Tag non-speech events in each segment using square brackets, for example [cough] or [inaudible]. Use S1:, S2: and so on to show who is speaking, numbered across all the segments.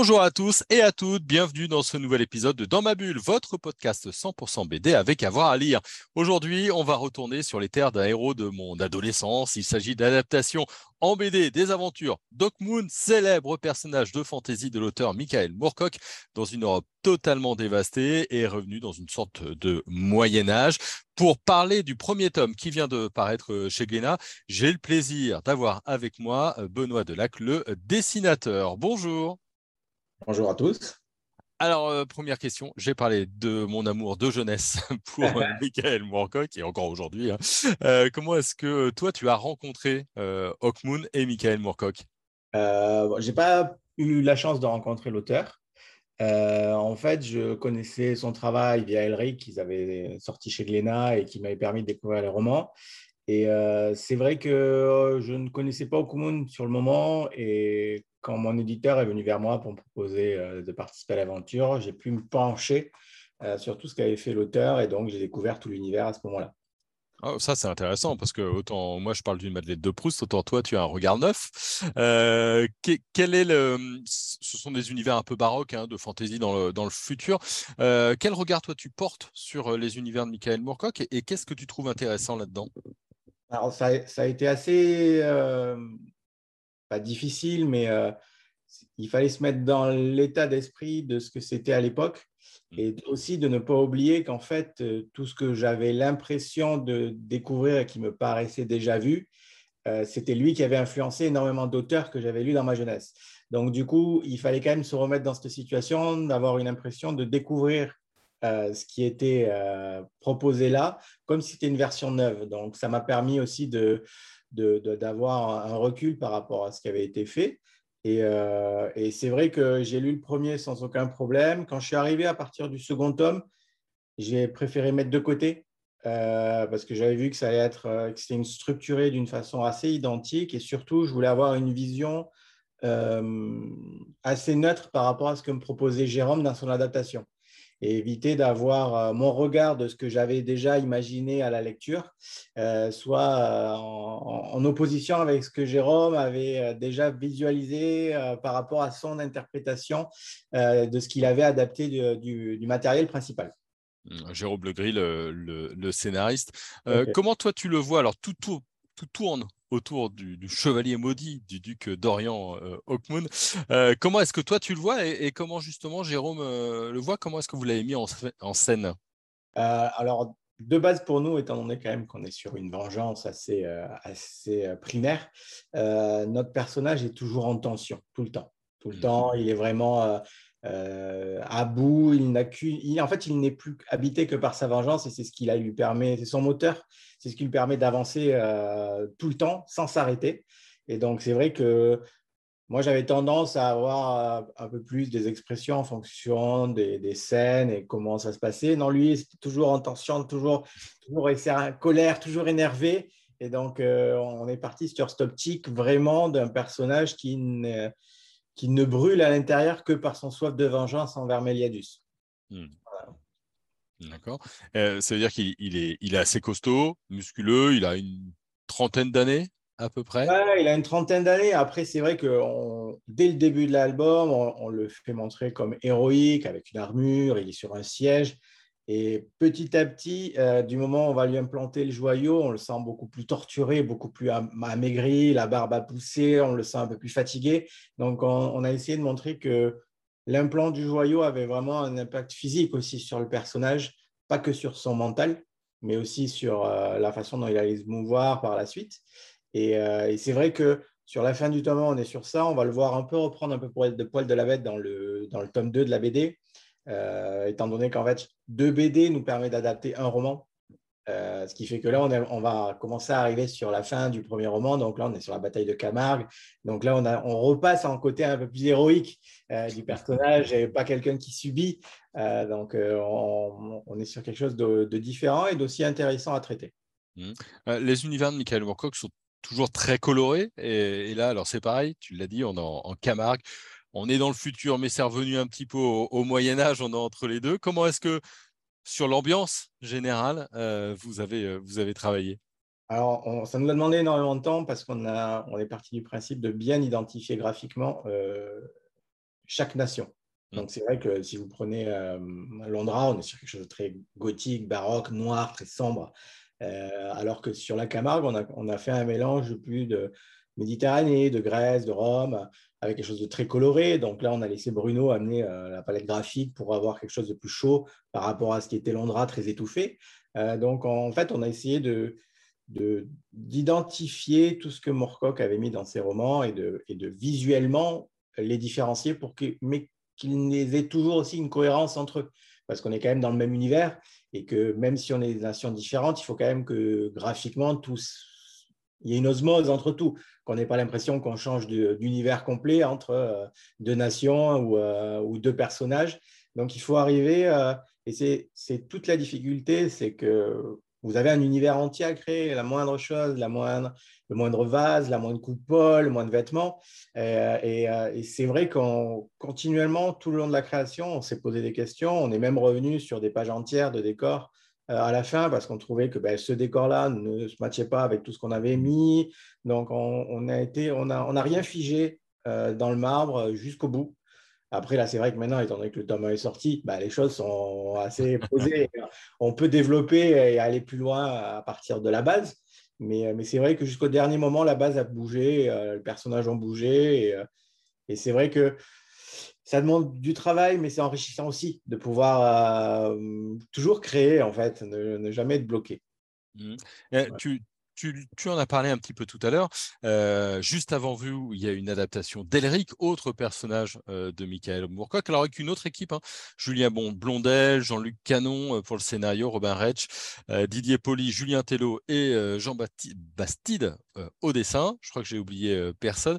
S1: Bonjour à tous et à toutes, bienvenue dans ce nouvel épisode de Dans ma bulle, votre podcast 100% BD avec avoir à lire. Aujourd'hui, on va retourner sur les terres d'un héros de mon adolescence. Il s'agit d'adaptation en BD des aventures Doc Moon, célèbre personnage de fantasy de l'auteur Michael Moorcock, dans une Europe totalement dévastée et revenu dans une sorte de Moyen Âge. Pour parler du premier tome qui vient de paraître chez Glénat, j'ai le plaisir d'avoir avec moi Benoît Delac, le dessinateur. Bonjour.
S2: Bonjour à tous.
S1: Alors, euh, première question, j'ai parlé de mon amour de jeunesse [laughs] pour euh, [laughs] Michael Moorcock, et encore aujourd'hui. Hein. Euh, comment est-ce que toi, tu as rencontré Hawkmoon et Michael Moorcock?
S2: Je n'ai pas eu la chance de rencontrer l'auteur. en fait, je connaissais son travail via Elric, qu'ils avaient sorti chez Glénat et qui m'avait permis de découvrir les romans. Et c'est vrai que je ne connaissais pas Hawkmoon sur le moment, et quand mon éditeur est venu vers moi pour me proposer euh, de participer à l'aventure, j'ai pu me pencher euh, sur tout ce qu'avait fait l'auteur et donc j'ai découvert tout l'univers à ce moment-là.
S1: Oh, ça, c'est intéressant parce que autant moi je parle d'une Madeleine de Proust, autant toi tu as un regard neuf. Euh, quel est le... Ce sont des univers un peu baroques, hein, de fantaisie dans le, dans le futur. quel regard toi tu portes sur les univers de Michael Moorcock et, qu'est-ce que tu trouves intéressant là-dedans?
S2: Alors, ça, ça, a été assez pas difficile, mais euh, il fallait se mettre dans l'état d'esprit de ce que c'était à l'époque mm. et aussi de ne pas oublier qu'en fait, euh, tout ce que j'avais l'impression de découvrir et qui me paraissait déjà vu, euh, c'était lui qui avait influencé énormément d'auteurs que j'avais lus dans ma jeunesse. Donc, du coup, il fallait quand même se remettre dans cette situation, d'avoir une impression de découvrir ce qui était proposé là, comme si c'était une version neuve. Donc, ça m'a permis aussi de, d'avoir un recul par rapport à ce qui avait été fait. Euh, et, c'est vrai que j'ai lu le premier sans aucun problème. Quand je suis arrivé à partir du second tome, j'ai préféré mettre de côté euh, parce que j'avais vu que ça allait être euh, que c'était structuré d'une façon assez identique et surtout je voulais avoir une vision assez neutre par rapport à ce que me proposait Jérôme dans son adaptation et éviter d'avoir euh, mon regard de ce que j'avais déjà imaginé à la lecture, euh, soit euh, en, opposition avec ce que Jérôme avait déjà visualisé par rapport à son interprétation de ce qu'il avait adapté du, matériel principal.
S1: Mmh, Jérôme Legris, le, le, scénariste. Comment toi tu le vois? Alors tout, tout, tout tourne autour du, chevalier maudit du duc d'Orient euh, Hawkmoon. Euh, comment est-ce que toi tu le vois et, comment justement Jérôme euh, le voit? Comment est-ce que vous l'avez mis en, scène?
S2: Alors de base pour nous, étant donné quand même qu'on est sur une vengeance assez, assez primaire, notre personnage est toujours en tension tout le temps. Tout le mmh. temps, il est vraiment à bout. Il n'a en fait, il n'est plus habité que par sa vengeance et c'est ce qui lui permet, c'est son moteur c'est ce qui lui permet d'avancer euh, tout le temps sans s'arrêter. Et donc, c'est vrai que moi, j'avais tendance à avoir euh, un peu plus des expressions en fonction des, scènes et comment ça se passait. Non, lui, c'était toujours en tension, toujours, toujours en colère, toujours énervé. Et donc, euh, on est parti sur cette optique vraiment d'un personnage qui qui ne brûle à l'intérieur que par son soif de vengeance envers Méliadus. Hmm.
S1: D'accord. Euh, ça veut dire qu'il est, il est assez costaud, musculeux, il a une trentaine d'années à peu près
S2: Il a une trentaine d'années. Après, c'est vrai que dès le début de l'album, on, le fait montrer comme héroïque, avec une armure, il est sur un siège. Et petit à petit, euh, du moment où on va lui implanter le joyau, on le sent beaucoup plus torturé, beaucoup plus amaigri, la barbe a poussé, on le sent un peu plus fatigué. Donc, on a essayé de montrer que l'implant du joyau avait vraiment un impact physique aussi sur le personnage, pas que sur son mental, mais aussi sur euh, la façon dont il allait se mouvoir par la suite. Euh, et, c'est vrai que sur la fin du tome 1, on est sur ça. On va le voir un peu reprendre un peu de poil de la bête dans le, dans le tome 2 de la BD, euh, étant donné qu'en fait, deux BD nous permet d'adapter un roman. Euh, ce qui fait que là, on, va commencer à arriver sur la fin du premier roman. Donc là, on est sur la bataille de Camargue. Donc là, on, repasse en côté un peu plus héroïque euh, du personnage et pas quelqu'un qui subit. Donc on, est sur quelque chose de, différent et d'aussi intéressant à traiter.
S1: Mmh. Les univers de Michael Moorcock sont toujours très coloré. Et, là, alors c'est pareil, tu l'as dit, on est en, Camargue. On est dans le futur, mais c'est revenu un petit peu au, Moyen Âge, on est entre les deux. Comment est-ce que, sur l'ambiance générale, euh, vous, avez, euh, vous avez travaillé?
S2: Alors, ça nous a demandé énormément de temps parce qu'on on est parti du principe de bien identifier graphiquement euh, chaque nation. Mmh. Donc, c'est vrai que si vous prenez Londra, on est sur quelque chose de très gothique, baroque, noir, très sombre. Euh, alors que sur la Camargue, on a, fait un mélange plus de Méditerranée, de Grèce, de Rome, avec quelque chose de très coloré. Donc là, on a laissé Bruno amener euh, la palette graphique pour avoir quelque chose de plus chaud par rapport à ce qui était Londra, très étouffé. Euh, donc en fait, on a essayé de, d'identifier tout ce que Moorcock avait mis dans ses romans et de, et de visuellement les différencier pour que, mais qu'ils aient toujours aussi une cohérence entre eux parce qu'on est quand même dans le même univers et que même si on est des nations différentes, il faut quand même que graphiquement, tous, il y ait une osmose entre tout, qu'on n'ait pas l'impression qu'on change d'univers complet entre euh, deux nations euh, ou, deux personnages. Donc il faut arriver, euh, et c'est toute la difficulté, c'est que vous avez un univers entier à créer, la moindre chose, la moindre, le moindre vase, la moindre coupole, le moindre vêtement. Euh, et, c'est vrai qu'on continuellement, tout le long de la création, on s'est posé des questions. On est même revenu sur des pages entières de décors à la fin parce qu'on trouvait que ben, ce décor-là ne se matchait pas avec tout ce qu'on avait mis. Donc, on n'a on a, on a rien figé dans le marbre jusqu'au bout. Après, là, c'est vrai que maintenant, étant donné que le tome est sorti, bah, les choses sont assez [laughs] posées. On peut développer et aller plus loin à partir de la base. Mais, euh, mais c'est vrai que jusqu'au dernier moment, la base a bougé, euh, les personnages ont bougé. Et, euh, et c'est vrai que ça demande du travail, mais c'est enrichissant aussi de pouvoir toujours créer, en fait, ne, jamais être bloqué.
S1: Mmh. Tu, tu, en as parlé un petit peu tout à l'heure. Euh, juste avant vous, il y a une adaptation d'Elric, autre personnage euh, de Michael Moorcock, alors avec une autre équipe, hein. Julien bon, Blondel, Jean-Luc Canon euh, pour le scénario, Robin Retsch, Didier Poli, Julien Tello et Jean Bastide au dessin. Je crois que j'ai oublié personne.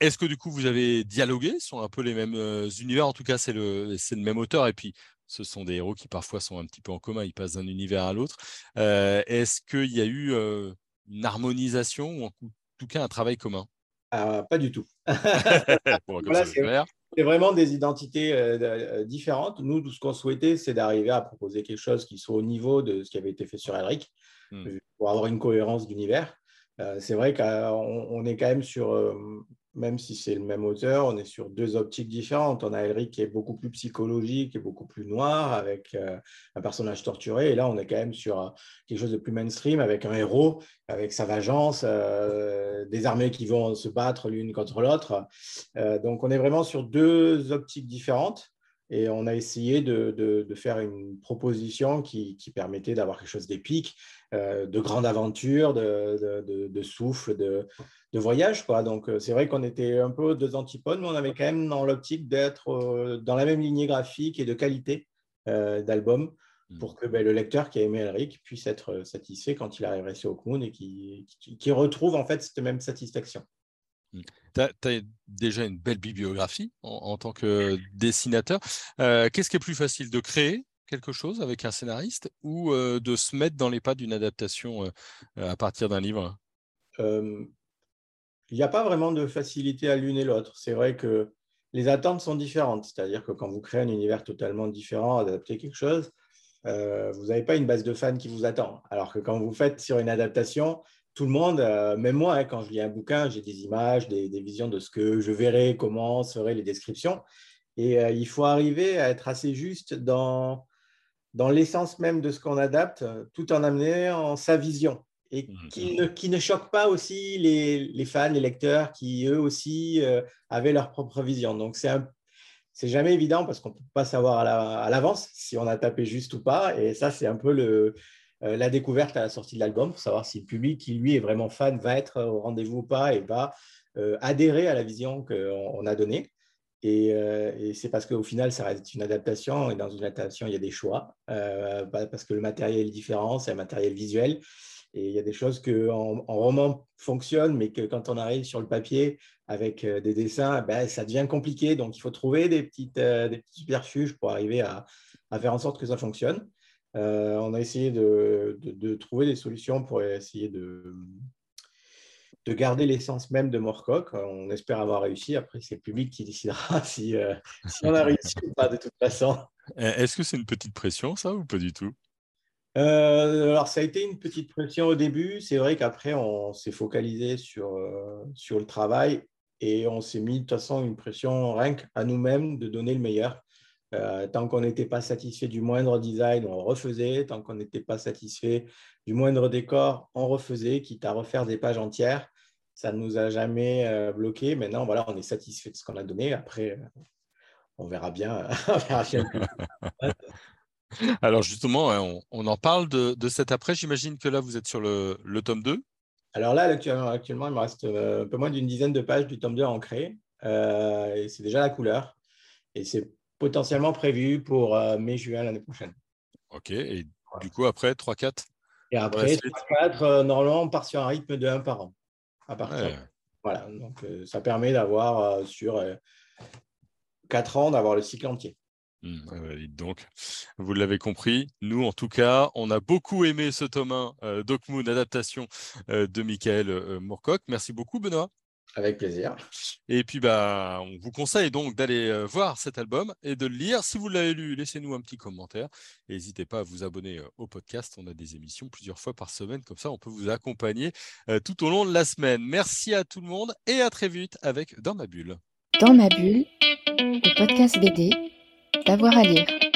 S1: Est-ce que du coup vous avez dialogué? Sur un peu les mêmes univers En tout cas, c'est le, le même auteur. Et puis, ce sont des héros qui parfois sont un petit peu en commun, ils passent d'un univers à l'autre. Est-ce qu'il y a eu une harmonisation ou en tout cas un travail commun?
S2: Ah, Pas du tout. [laughs] [laughs] c'est vraiment des identités euh, euh, différentes. Nous, tout ce qu'on souhaitait, c'est d'arriver à proposer quelque chose qui soit au niveau de ce qui avait été fait sur Elric, hmm. pour avoir une cohérence d'univers. Euh, c'est vrai qu'on est quand même sur même si c'est le même auteur, on est sur deux optiques différentes. On a Elric qui est beaucoup plus psychologique et beaucoup plus noir, avec euh, un personnage torturé. Et là, on est quand même sur euh, quelque chose de plus mainstream, avec un héros, avec sa vengeance, euh, des armées qui vont se battre l'une contre l'autre. donc, on est vraiment sur deux optiques différentes. Et on a essayé de, faire une proposition qui, permettait d'avoir quelque chose d'épique, de grande aventure, de, souffle, de, voyage. Quoi. Donc, c'est vrai qu'on était un peu deux antipodes, mais on avait quand même dans l'optique d'être dans la même lignée graphique et de qualité d'album mmh. pour que ben, le lecteur qui a aimé Elric puisse être satisfait quand il arriverait sur Hawkmoon et qui, qui retrouve en fait cette même satisfaction.
S1: Mmh. Tu as, déjà une belle bibliographie en, tant que dessinateur. Euh, qu'est-ce qui est plus facile de créer quelque chose avec un scénariste ou euh, de se mettre dans les pas d'une adaptation euh, à partir d'un livre?
S2: Il n'y a pas vraiment de facilité à l'une et l'autre. C'est vrai que les attentes sont différentes. C'est-à-dire que quand vous créez un univers totalement différent, adapter quelque chose, vous n'avez pas une base de fans qui vous attend. Alors que quand vous faites sur une adaptation, tout le monde, euh, même moi, hein, quand je lis un bouquin, j'ai des images, des, visions de ce que je verrai, comment seraient les descriptions. Et euh, il faut arriver à être assez juste dans, dans l'essence même de ce qu'on adapte, tout en amenant sa vision. Et mmh, qui mmh. ne, qui ne choque pas aussi les, les, fans, les lecteurs, qui eux aussi euh, avaient leur propre vision. Donc c'est c'est jamais évident parce qu'on ne peut pas savoir à l'avance si on a tapé juste ou pas. Et ça, c'est un peu le, euh, la découverte à la sortie de l'album pour savoir si le public qui lui est vraiment fan va être au rendez-vous ou pas et va euh, adhérer à la vision qu'on a donnée. Euh, et, c'est parce qu'au final, ça reste une adaptation, et dans une adaptation, il y a des choix, parce que le matériel est différent, c'est un matériel visuel, et il y a des choses qui en, roman fonctionnent, mais que quand on arrive sur le papier avec des dessins, ben, ça devient compliqué, donc il faut trouver des petites, des petits superfuges pour arriver à, faire en sorte que ça fonctionne. Euh, on a essayé de, trouver des solutions pour essayer de, de garder l'essence même de Moorcock. On espère avoir réussi. Après, c'est le public qui décidera [laughs] si, si on a réussi ou pas de toute façon.
S1: Eh, est-ce que c'est une petite pression, ça, ou pas du tout?
S2: Euh, alors, ça a été une petite pression au début. C'est vrai qu'après, on s'est focalisé sur, euh, sur le travail et on s'est mis de toute façon une pression rien à nous-mêmes de donner le meilleur. Euh, tant qu'on n'était pas satisfait du moindre design, on refaisait. Tant qu'on n'était pas satisfait du moindre décor, on refaisait, quitte à refaire des pages entières. Ça ne nous a jamais bloqué. Maintenant, voilà, on est satisfait de ce qu'on a donné. Après, on verra bien. [laughs] on verra bien. [laughs]
S1: Alors justement, hein, on, en parle de, cet après. J'imagine que là, vous êtes sur le, tome 2.
S2: Alors là, actuellement, il me reste euh, un peu moins d'une dizaine de pages du tome 2 ancré. Euh, et c'est déjà la couleur. Et c'est potentiellement prévu pour euh, mai-juin l'année prochaine.
S1: Ok. Et du coup, après, 3-4
S2: Et après, 3-4, normalement, on part sur un rythme de 1 par an. À partir. Voilà. Donc, ça permet d'avoir sur 4 ans, d'avoir le cycle entier.
S1: Mmh, donc, vous l'avez compris, nous en tout cas, on a beaucoup aimé ce tome 1 euh, Moon, adaptation euh, de Michael euh, Moorcock. Merci beaucoup Benoît.
S2: Avec plaisir.
S1: Et puis, bah, on vous conseille donc d'aller euh, voir cet album et de le lire. Si vous l'avez lu, laissez-nous un petit commentaire. N'hésitez pas à vous abonner au podcast. On a des émissions plusieurs fois par semaine. Comme ça, on peut vous accompagner tout au long de la semaine. Merci à tout le monde et à très vite avec Dans ma bulle.
S3: Dans ma bulle, le podcast BD d'avoir à lire.